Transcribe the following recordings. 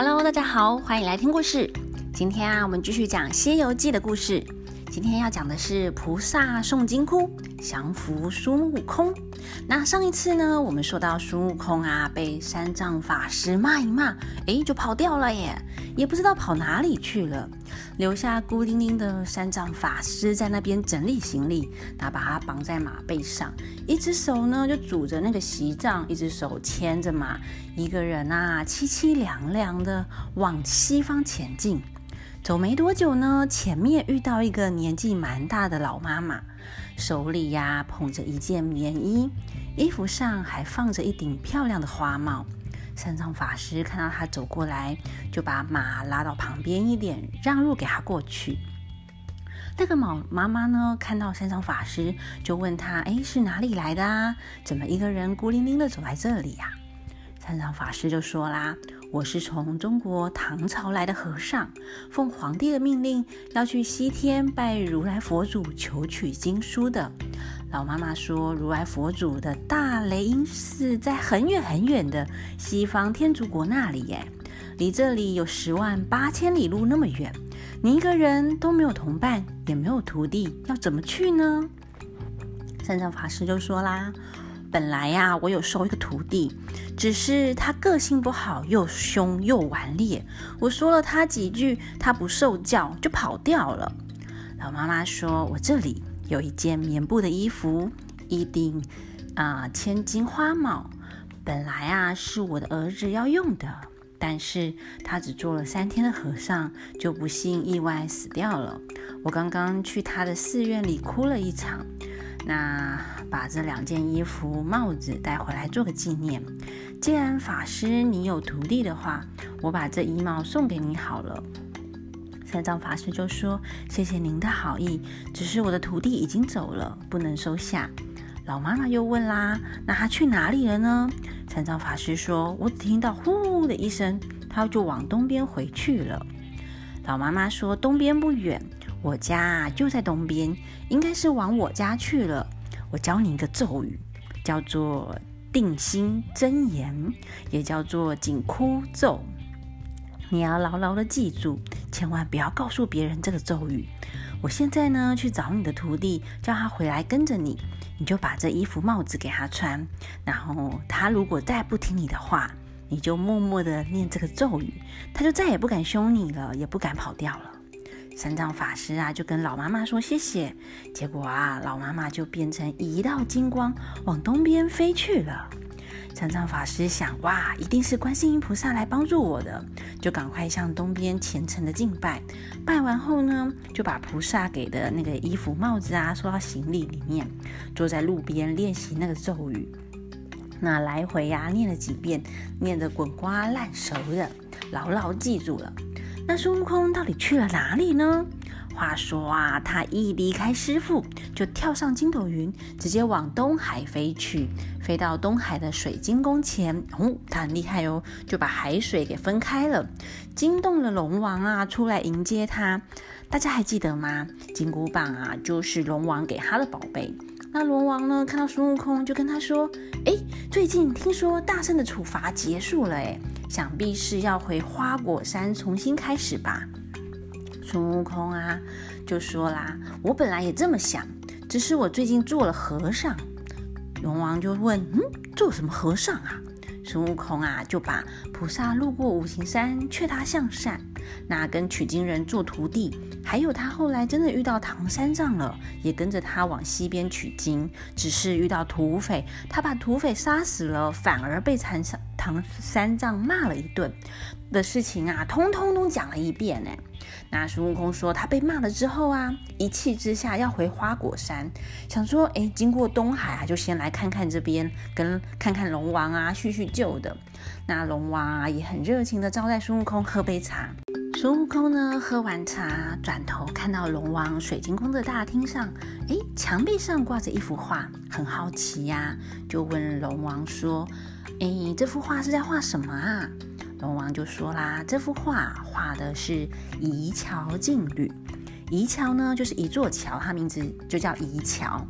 Hello，大家好，欢迎来听故事。今天啊，我们继续讲《西游记》的故事。今天要讲的是菩萨诵经窟降服孙悟空。那上一次呢，我们说到孙悟空啊，被三藏法师骂一骂，诶，就跑掉了耶，也不知道跑哪里去了，留下孤零零的三藏法师在那边整理行李。他把他绑在马背上，一只手呢就拄着那个席杖，一只手牵着马，一个人啊凄凄凉凉的往西方前进。走没多久呢，前面遇到一个年纪蛮大的老妈妈，手里呀捧着一件棉衣，衣服上还放着一顶漂亮的花帽。三藏法师看到他走过来，就把马拉到旁边一点，让路给他过去。那个马妈妈呢，看到三藏法师，就问他：“哎，是哪里来的啊？怎么一个人孤零零的走在这里呀？”三藏法师就说啦。我是从中国唐朝来的和尚，奉皇帝的命令要去西天拜如来佛祖求取经书的。老妈妈说，如来佛祖的大雷音寺在很远很远的西方天竺国那里，耶，离这里有十万八千里路那么远，你一个人都没有同伴，也没有徒弟，要怎么去呢？三藏法师就说啦。本来呀，我有收一个徒弟，只是他个性不好，又凶又顽劣。我说了他几句，他不受教，就跑掉了。老妈妈说：“我这里有一件棉布的衣服，一顶啊千金花帽，本来啊是我的儿子要用的，但是他只做了三天的和尚，就不幸意外死掉了。我刚刚去他的寺院里哭了一场。”那把这两件衣服、帽子带回来做个纪念。既然法师你有徒弟的话，我把这衣帽送给你好了。三藏法师就说：“谢谢您的好意，只是我的徒弟已经走了，不能收下。”老妈妈又问啦：“那他去哪里了呢？”三藏法师说：“我只听到呼的一声，他就往东边回去了。”老妈妈说：“东边不远。”我家就在东边，应该是往我家去了。我教你一个咒语，叫做定心真言，也叫做紧箍咒。你要牢牢的记住，千万不要告诉别人这个咒语。我现在呢去找你的徒弟，叫他回来跟着你，你就把这衣服帽子给他穿。然后他如果再不听你的话，你就默默的念这个咒语，他就再也不敢凶你了，也不敢跑掉了。三藏法师啊，就跟老妈妈说谢谢，结果啊，老妈妈就变成一道金光，往东边飞去了。禅杖法师想，哇，一定是观世音菩萨来帮助我的，就赶快向东边虔诚的敬拜。拜完后呢，就把菩萨给的那个衣服、帽子啊，收到行李里面，坐在路边练习那个咒语。那来回呀，念了几遍，念得滚瓜烂熟的，牢牢记住了。那孙悟空到底去了哪里呢？话说啊，他一离开师傅，就跳上筋斗云，直接往东海飞去。飞到东海的水晶宫前，哦，他很厉害哦，就把海水给分开了，惊动了龙王啊，出来迎接他。大家还记得吗？金箍棒啊，就是龙王给他的宝贝。那龙王呢，看到孙悟空，就跟他说：“哎，最近听说大圣的处罚结束了，哎。”想必是要回花果山重新开始吧。孙悟空啊，就说啦：“我本来也这么想，只是我最近做了和尚。”龙王就问：“嗯，做什么和尚啊？”孙悟空啊，就把菩萨路过五行山，劝他向善。那跟取经人做徒弟，还有他后来真的遇到唐三藏了，也跟着他往西边取经。只是遇到土匪，他把土匪杀死了，反而被唐三唐三藏骂了一顿的事情啊，通通都讲了一遍呢。那孙悟空说，他被骂了之后啊，一气之下要回花果山，想说，哎，经过东海啊，就先来看看这边，跟看看龙王啊，叙叙旧的。那龙王啊，也很热情的招待孙悟空喝杯茶。孙悟空呢，喝完茶，转头看到龙王水晶宫的大厅上，哎，墙壁上挂着一幅画，很好奇呀，就问龙王说：“哎，这幅画是在画什么啊？”龙王就说啦：“这幅画画的是移桥进旅，宜桥呢，就是一座桥，它名字就叫宜桥。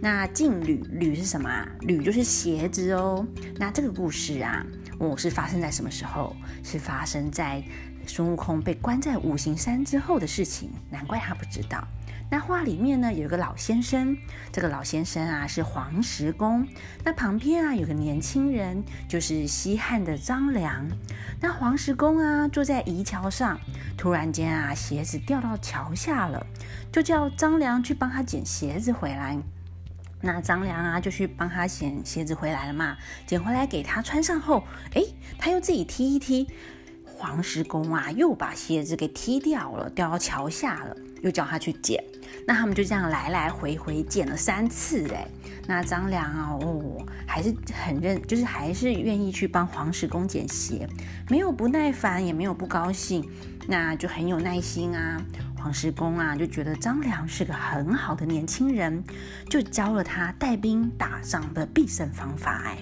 那劲旅旅是什么啊？旅就是鞋子哦。那这个故事啊，我是发生在什么时候？是发生在孙悟空被关在五行山之后的事情。难怪他不知道。那画里面呢，有个老先生，这个老先生啊是黄石公。那旁边啊有个年轻人，就是西汉的张良。那黄石公啊坐在移桥上，突然间啊鞋子掉到桥下了，就叫张良去帮他捡鞋子回来。那张良啊就去帮他捡鞋子回来了嘛，捡回来给他穿上后，哎，他又自己踢一踢。黄石公啊又把鞋子给踢掉了，掉到桥下了，又叫他去捡。那他们就这样来来回回捡了三次哎，那张良啊哦还是很认，就是还是愿意去帮黄石公捡鞋，没有不耐烦，也没有不高兴，那就很有耐心啊。黄石公啊就觉得张良是个很好的年轻人，就教了他带兵打仗的必胜方法哎。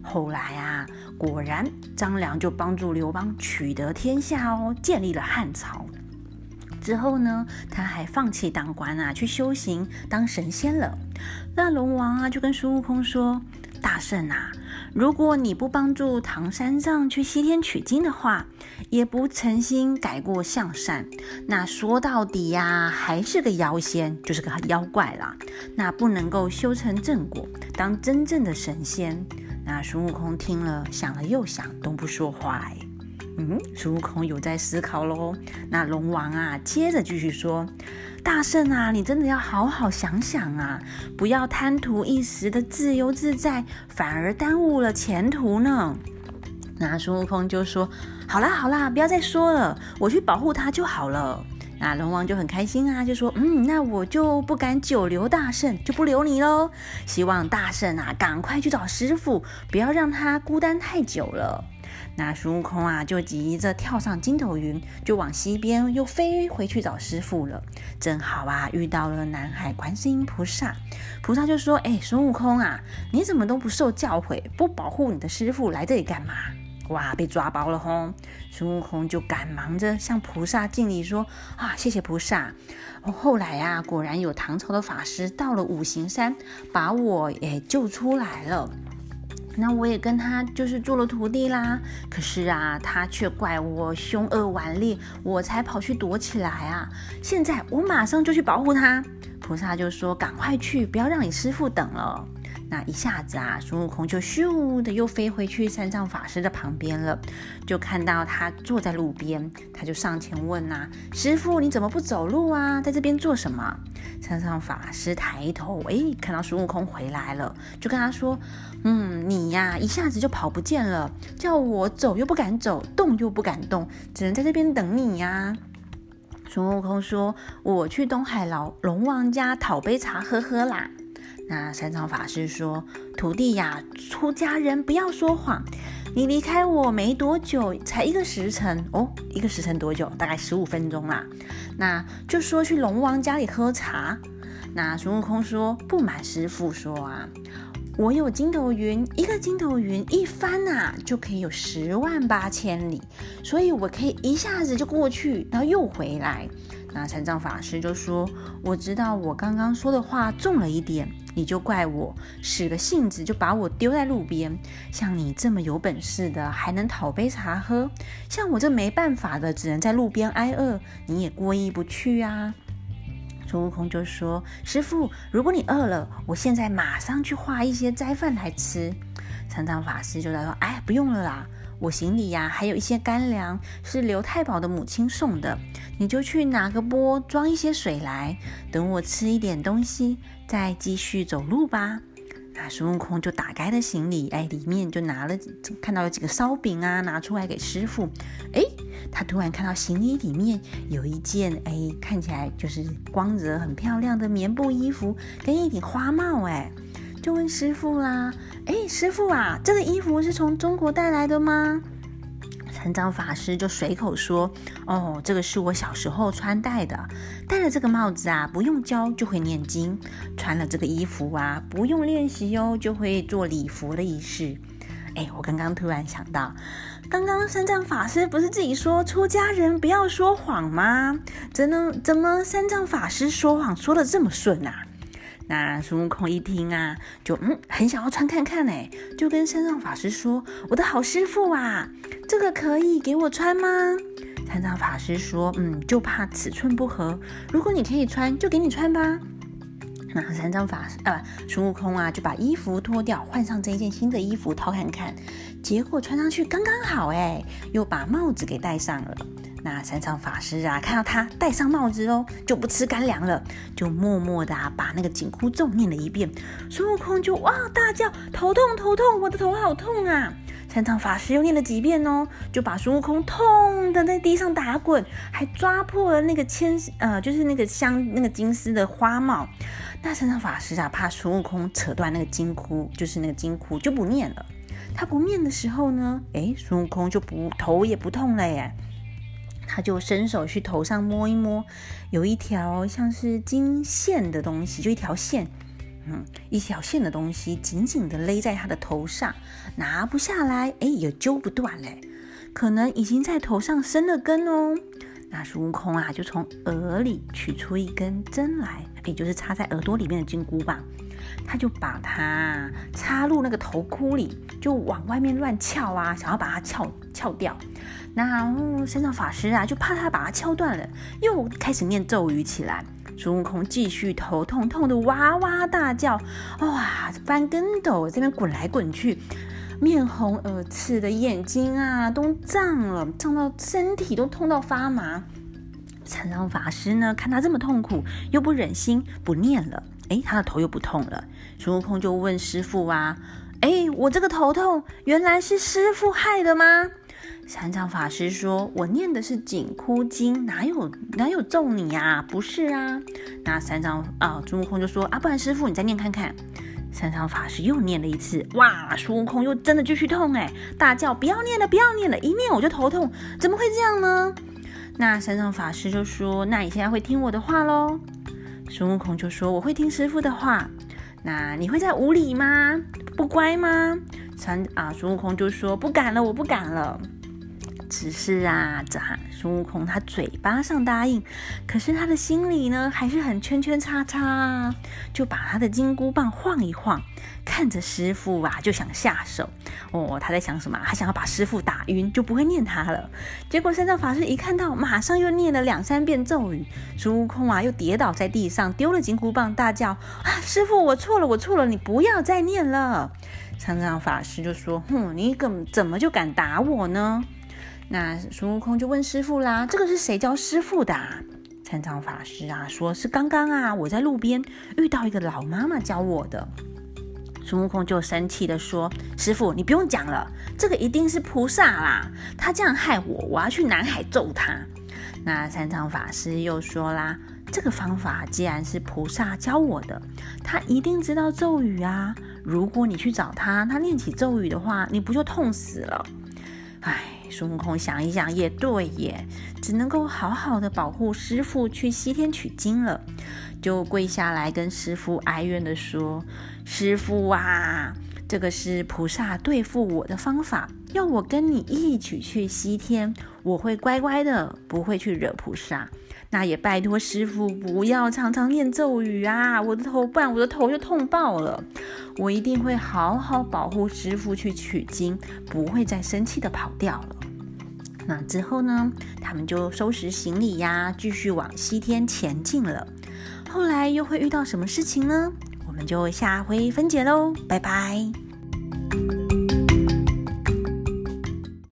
后来啊，果然张良就帮助刘邦取得天下哦，建立了汉朝。之后呢，他还放弃当官啊，去修行当神仙了。那龙王啊，就跟孙悟空说：“大圣啊，如果你不帮助唐三藏去西天取经的话，也不诚心改过向善，那说到底呀，还是个妖仙，就是个妖怪啦。那不能够修成正果，当真正的神仙。”那孙悟空听了，想了又想，都不说话。嗯，孙悟空有在思考喽。那龙王啊，接着继续说：“大圣啊，你真的要好好想想啊，不要贪图一时的自由自在，反而耽误了前途呢。”那孙悟空就说：“好啦好啦，不要再说了，我去保护他就好了。”那龙王就很开心啊，就说：“嗯，那我就不敢久留大圣，就不留你喽。希望大圣啊，赶快去找师傅，不要让他孤单太久了。”那孙悟空啊，就急着跳上筋斗云，就往西边又飞回去找师傅了。正好啊，遇到了南海观世音菩萨。菩萨就说：“哎，孙悟空啊，你怎么都不受教诲，不保护你的师傅，来这里干嘛？”哇，被抓包了吼！孙悟空就赶忙着向菩萨敬礼说：“啊，谢谢菩萨。”后来啊，果然有唐朝的法师到了五行山，把我也救出来了。那我也跟他就是做了徒弟啦，可是啊，他却怪我凶恶顽劣，我才跑去躲起来啊。现在我马上就去保护他。菩萨就说：“赶快去，不要让你师傅等了。”那一下子啊，孙悟空就咻的又飞回去三藏法师的旁边了，就看到他坐在路边，他就上前问呐：“师傅，你怎么不走路啊？在这边做什么？”三藏法师抬头，哎，看到孙悟空回来了，就跟他说：“嗯，你呀，一下子就跑不见了，叫我走又不敢走，动又不敢动，只能在这边等你呀。”孙悟空说：“我去东海老龙王家讨杯茶喝喝啦。”那三藏法师说：“徒弟呀，出家人不要说谎。你离开我没多久，才一个时辰哦，一个时辰多久？大概十五分钟啦。那就说去龙王家里喝茶。那孙悟空说：不瞒师傅说啊，我有筋斗云，一个筋斗云一翻呐，就可以有十万八千里，所以我可以一下子就过去，然后又回来。”那禅杖法师就说：“我知道我刚刚说的话重了一点，你就怪我使个性子就把我丢在路边。像你这么有本事的，还能讨杯茶喝；像我这没办法的，只能在路边挨饿，你也过意不去啊。”孙悟空就说：“师傅，如果你饿了，我现在马上去化一些斋饭来吃。”禅杖法师就在说：“哎，不用了啦。”我行李呀，还有一些干粮是刘太保的母亲送的，你就去拿个钵装一些水来，等我吃一点东西，再继续走路吧。那孙悟空就打开了行李，哎，里面就拿了，看到有几个烧饼啊，拿出来给师傅。哎，他突然看到行李里面有一件，哎，看起来就是光泽很漂亮的棉布衣服，跟一顶花帽，哎。就问师傅啦，哎，师傅啊，这个衣服是从中国带来的吗？三藏法师就随口说，哦，这个是我小时候穿戴的，戴了这个帽子啊，不用教就会念经；穿了这个衣服啊，不用练习哟，就会做礼佛的仪式。哎，我刚刚突然想到，刚刚三藏法师不是自己说出家人不要说谎吗？怎能怎么三藏法师说谎说的这么顺啊？那孙悟空一听啊，就嗯很想要穿看看哎，就跟三藏法师说：“我的好师傅啊，这个可以给我穿吗？”三藏法师说：“嗯，就怕尺寸不合，如果你可以穿，就给你穿吧。”那三藏法师啊，孙悟空啊，就把衣服脱掉，换上这一件新的衣服套看看，结果穿上去刚刚好哎，又把帽子给戴上了。那三藏法师啊，看到他戴上帽子哦，就不吃干粮了，就默默的把那个紧箍咒念了一遍。孙悟空就哇大叫：“头痛头痛，我的头好痛啊！”三藏法师又念了几遍哦，就把孙悟空痛的在地上打滚，还抓破了那个千呃，就是那个镶那个金丝的花帽。那三藏法师啊，怕孙悟空扯断那个金箍，就是那个金箍就不念了。他不念的时候呢，哎，孙悟空就不头也不痛了耶。他就伸手去头上摸一摸，有一条像是金线的东西，就一条线，嗯，一条线的东西紧紧的勒在他的头上，拿不下来，哎，也揪不断嘞，可能已经在头上生了根哦。那孙悟空啊，就从耳里取出一根针来，也就是插在耳朵里面的金箍棒，他就把它插入那个头箍里，就往外面乱撬啊，想要把它撬撬掉。那三藏法师啊，就怕他把它敲断了，又开始念咒语起来。孙悟空继续头痛痛的哇哇大叫，哇，翻跟斗，这边滚来滚去。面红耳赤的眼睛啊，都胀了，胀到身体都痛到发麻。禅让法师呢，看他这么痛苦，又不忍心不念了。哎，他的头又不痛了。孙悟空就问师傅啊：“哎，我这个头痛，原来是师傅害的吗？”三藏法师说：“我念的是紧箍经，哪有哪有咒你呀？不是啊。”那三藏啊，孙悟空就说：“啊，不然师傅你再念看看。”三藏法师又念了一次，哇！孙悟空又真的继续痛哎，大叫：“不要念了，不要念了！一念我就头痛，怎么会这样呢？”那三藏法师就说：“那你现在会听我的话喽？”孙悟空就说：“我会听师傅的话。”那你会在屋里吗？不乖吗？三啊，孙悟空就说：“不敢了，我不敢了。”只是啊，这孙悟空他嘴巴上答应，可是他的心里呢还是很圈圈叉叉，就把他的金箍棒晃一晃，看着师傅啊就想下手。哦，他在想什么？他想要把师傅打晕，就不会念他了。结果三藏法师一看到，马上又念了两三遍咒语，孙悟空啊又跌倒在地上，丢了金箍棒，大叫：“啊，师傅，我错了，我错了，你不要再念了。”三藏法师就说：“哼，你怎么怎么就敢打我呢？”那孙悟空就问师傅啦：“这个是谁教师傅的？”三藏法师啊，说是刚刚啊，我在路边遇到一个老妈妈教我的。孙悟空就生气的说：“师傅，你不用讲了，这个一定是菩萨啦，他这样害我，我要去南海揍他。”那三藏法师又说啦：“这个方法既然是菩萨教我的，他一定知道咒语啊。如果你去找他，他念起咒语的话，你不就痛死了？”哎。孙悟空想一想，也对耶，只能够好好的保护师傅去西天取经了，就跪下来跟师傅哀怨的说：“师傅啊，这个是菩萨对付我的方法，要我跟你一起去西天，我会乖乖的，不会去惹菩萨。那也拜托师傅不要常常念咒语啊，我的头不然我的头就痛爆了。我一定会好好保护师傅去取经，不会再生气的跑掉了。”那之后呢？他们就收拾行李呀，继续往西天前进了。后来又会遇到什么事情呢？我们就下回分解喽，拜拜。